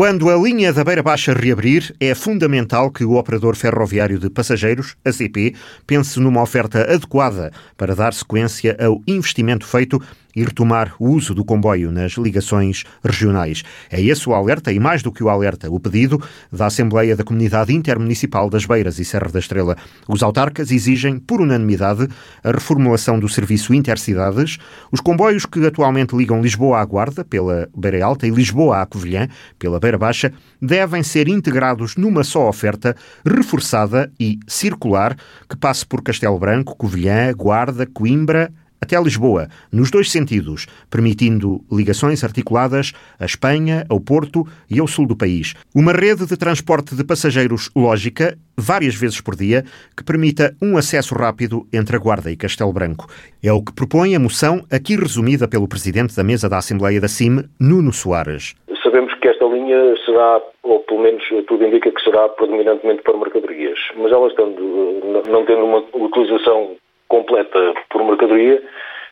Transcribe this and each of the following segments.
Quando a linha da Beira Baixa reabrir, é fundamental que o operador ferroviário de passageiros, a CP, pense numa oferta adequada para dar sequência ao investimento feito e retomar o uso do comboio nas ligações regionais. É esse o alerta, e mais do que o alerta, o pedido da Assembleia da Comunidade Intermunicipal das Beiras e Serra da Estrela. Os autarcas exigem, por unanimidade, a reformulação do serviço Intercidades. Os comboios que atualmente ligam Lisboa à Guarda, pela Beira Alta, e Lisboa à Covilhã, pela Beira Baixa, devem ser integrados numa só oferta, reforçada e circular, que passe por Castelo Branco, Covilhã, Guarda, Coimbra, até Lisboa, nos dois sentidos, permitindo ligações articuladas à Espanha, ao Porto e ao sul do país. Uma rede de transporte de passageiros lógica, várias vezes por dia, que permita um acesso rápido entre a Guarda e Castelo Branco. É o que propõe a moção, aqui resumida pelo presidente da mesa da Assembleia da CIM, Nuno Soares. Sabemos que esta linha será, ou pelo menos tudo indica que será predominantemente para mercadorias, mas ela estando, não tendo uma utilização completa por mercadoria,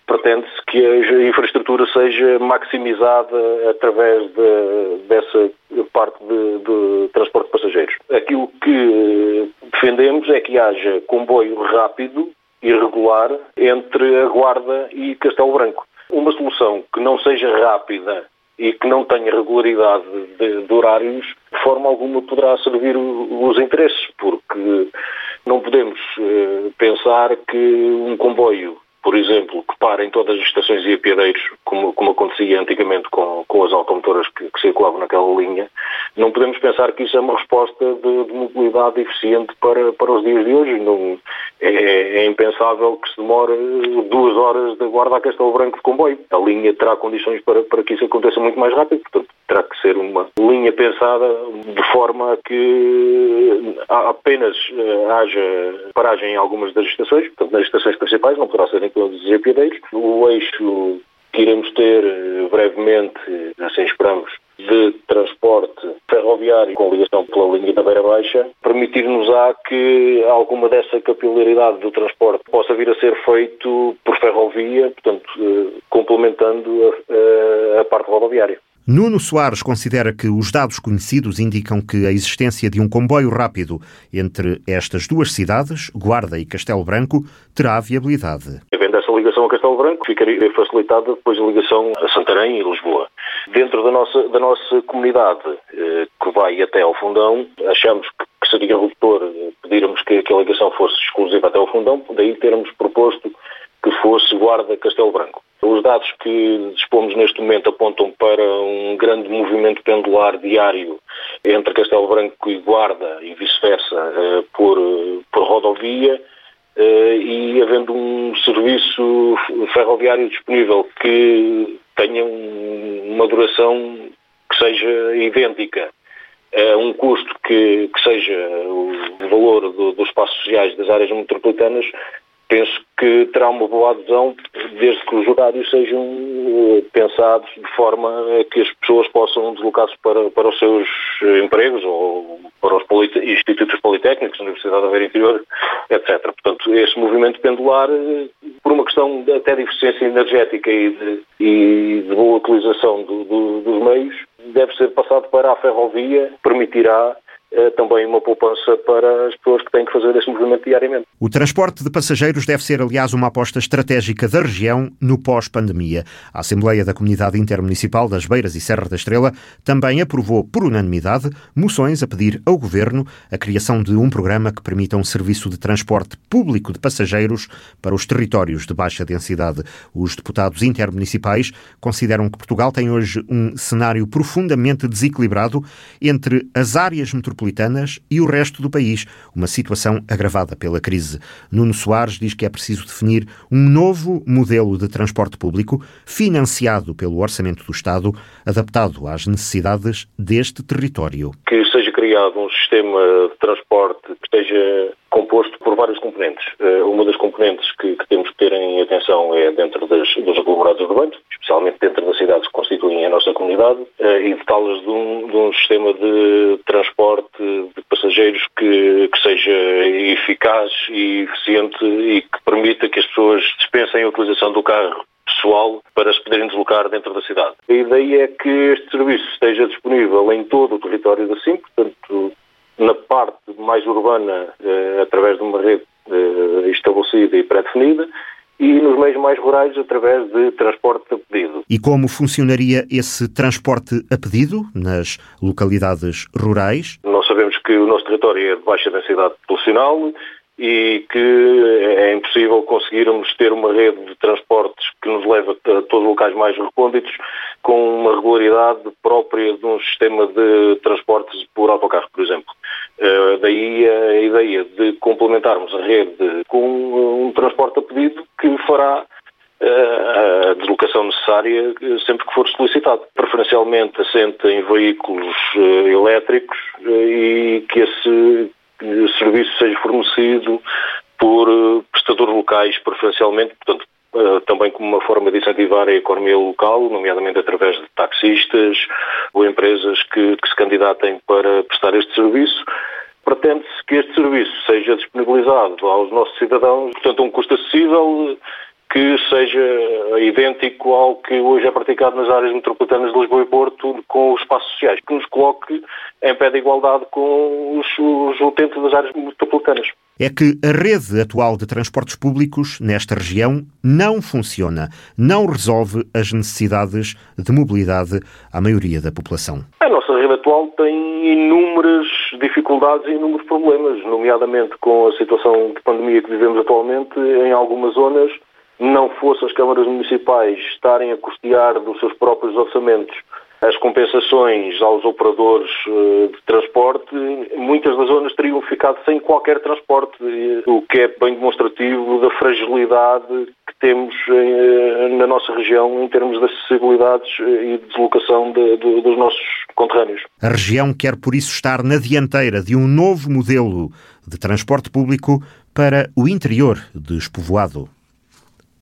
pretende-se que a infraestrutura seja maximizada através de, dessa parte de, de, transporte de passageiros. Aquilo que defendemos é que haja comboio rápido e regular entre a Guarda e Castelo Branco. Uma solução que não seja rápida e que não tenha regularidade de, de horários, de forma alguma poderá servir os interesses, porque pensar que um comboio, por exemplo, que para em todas as estações e apiadeiros, como, como acontecia antigamente com, com as automotoras que, que circulavam naquela linha, não podemos pensar que isso é uma resposta de, de mobilidade eficiente para, para os dias de hoje. Não, é, é, impensável que se demore duas horas da guarda a Castelo Branco de comboio. A linha terá condições para, para que isso aconteça muito mais rápido, portanto terá que ser uma linha pensada de forma que apenas uh, haja paragem em algumas das estações, portanto nas estações principais, não poderá ser em todos os apiadeiros. O eixo que iremos ter eh, brevemente, assim esperamos, de transporte ferroviário com ligação pela linha da Beira Baixa, permitir-nos-á que alguma dessa capilaridade do transporte possa vir a ser feito por ferrovia, portanto, eh, complementando a, a parte rodoviária. Nuno Soares considera que os dados conhecidos indicam que a existência de um comboio rápido entre estas duas cidades, Guarda e Castelo Branco, terá viabilidade. Havendo essa ligação a Castelo Branco, ficaria facilitada depois a ligação a Santarém e Lisboa. Dentro da nossa, da nossa comunidade, eh, que vai até ao Fundão, achamos que seria redutor pedirmos que, que a ligação fosse exclusiva até ao Fundão, daí termos proposto que fosse Guarda Castelo Branco. Os dados que dispomos neste momento apontam para um grande movimento pendular diário entre Castelo Branco e Guarda e vice-versa eh, por, por rodovia eh, e havendo um serviço ferroviário disponível que tenha uma duração que seja idêntica um custo que, que seja o valor do, dos espaços sociais das áreas metropolitanas, penso que terá uma boa adesão desde que os horários sejam eh, pensados de forma a que as pessoas possam deslocar-se para, para os seus empregos ou para os institutos politécnicos, Universidade da Aveiro Interior, etc. Portanto, esse movimento pendular, eh, por uma questão até de eficiência energética e de, e de boa utilização do, do, dos meios, deve ser passado para a ferrovia, permitirá também uma poupança para as pessoas que têm que fazer esse movimento diariamente. O transporte de passageiros deve ser, aliás, uma aposta estratégica da região no pós-pandemia. A Assembleia da Comunidade Intermunicipal das Beiras e Serra da Estrela também aprovou por unanimidade moções a pedir ao Governo a criação de um programa que permita um serviço de transporte público de passageiros para os territórios de baixa densidade. Os deputados intermunicipais consideram que Portugal tem hoje um cenário profundamente desequilibrado entre as áreas metropolitanas metropolitanas e o resto do país, uma situação agravada pela crise. Nuno Soares diz que é preciso definir um novo modelo de transporte público financiado pelo Orçamento do Estado, adaptado às necessidades deste território. Que seja criado um sistema de transporte que esteja composto por vários componentes. Eh, uma das componentes que, que temos que ter em atenção é dentro das, dos aglomerados urbanos, especialmente dentro das cidades que constituem a nossa comunidade, eh, e dotá-las de, um, de um, sistema de transporte de passageiros que, que, seja eficaz e eficiente e que permita que as pessoas dispensem a utilização do carro pessoal para se poderem deslocar dentro da cidade. A ideia é que este serviço esteja disponível em todo o território da SIM, portanto, na parte mais urbana, eh, através de uma rede eh, estabelecida e pré-definida, e nos meios mais rurais através de transporte a pedido. E como funcionaria esse transporte a pedido nas localidades rurais? Nós sabemos que o nosso território é de baixa densidade populacional e que é impossível conseguirmos ter uma rede de transportes que nos leve a todos os locais mais recônditos com uma regularidade própria de um sistema de transportes por autocarro, por exemplo. Uh, daí a ideia de complementarmos a rede com um transporte a pedido que fará uh, a deslocação necessária sempre que for solicitado. Preferencialmente assente em veículos uh, elétricos e que esse serviço seja fornecido por prestadores locais, preferencialmente, portanto, também como uma forma de incentivar a economia local, nomeadamente através de taxistas ou empresas que, que se candidatem para prestar este serviço. Pretende-se que este serviço seja disponibilizado aos nossos cidadãos, portanto, a um custo acessível que seja idêntico ao que hoje é praticado nas áreas metropolitanas de Lisboa e Porto com os espaços sociais, que nos coloque em pé de igualdade com os, os utentes das áreas metropolitanas. É que a rede atual de transportes públicos nesta região não funciona, não resolve as necessidades de mobilidade à maioria da população. A nossa rede atual tem inúmeras dificuldades e inúmeros problemas, nomeadamente com a situação de pandemia que vivemos atualmente em algumas zonas não fosse as câmaras municipais estarem a custear dos seus próprios orçamentos as compensações aos operadores eh, de transporte, muitas das zonas teriam ficado sem qualquer transporte, o que é bem demonstrativo da fragilidade que temos eh, na nossa região em termos de acessibilidades eh, e de deslocação de, de, dos nossos conterrâneos. A região quer, por isso, estar na dianteira de um novo modelo de transporte público para o interior despovoado.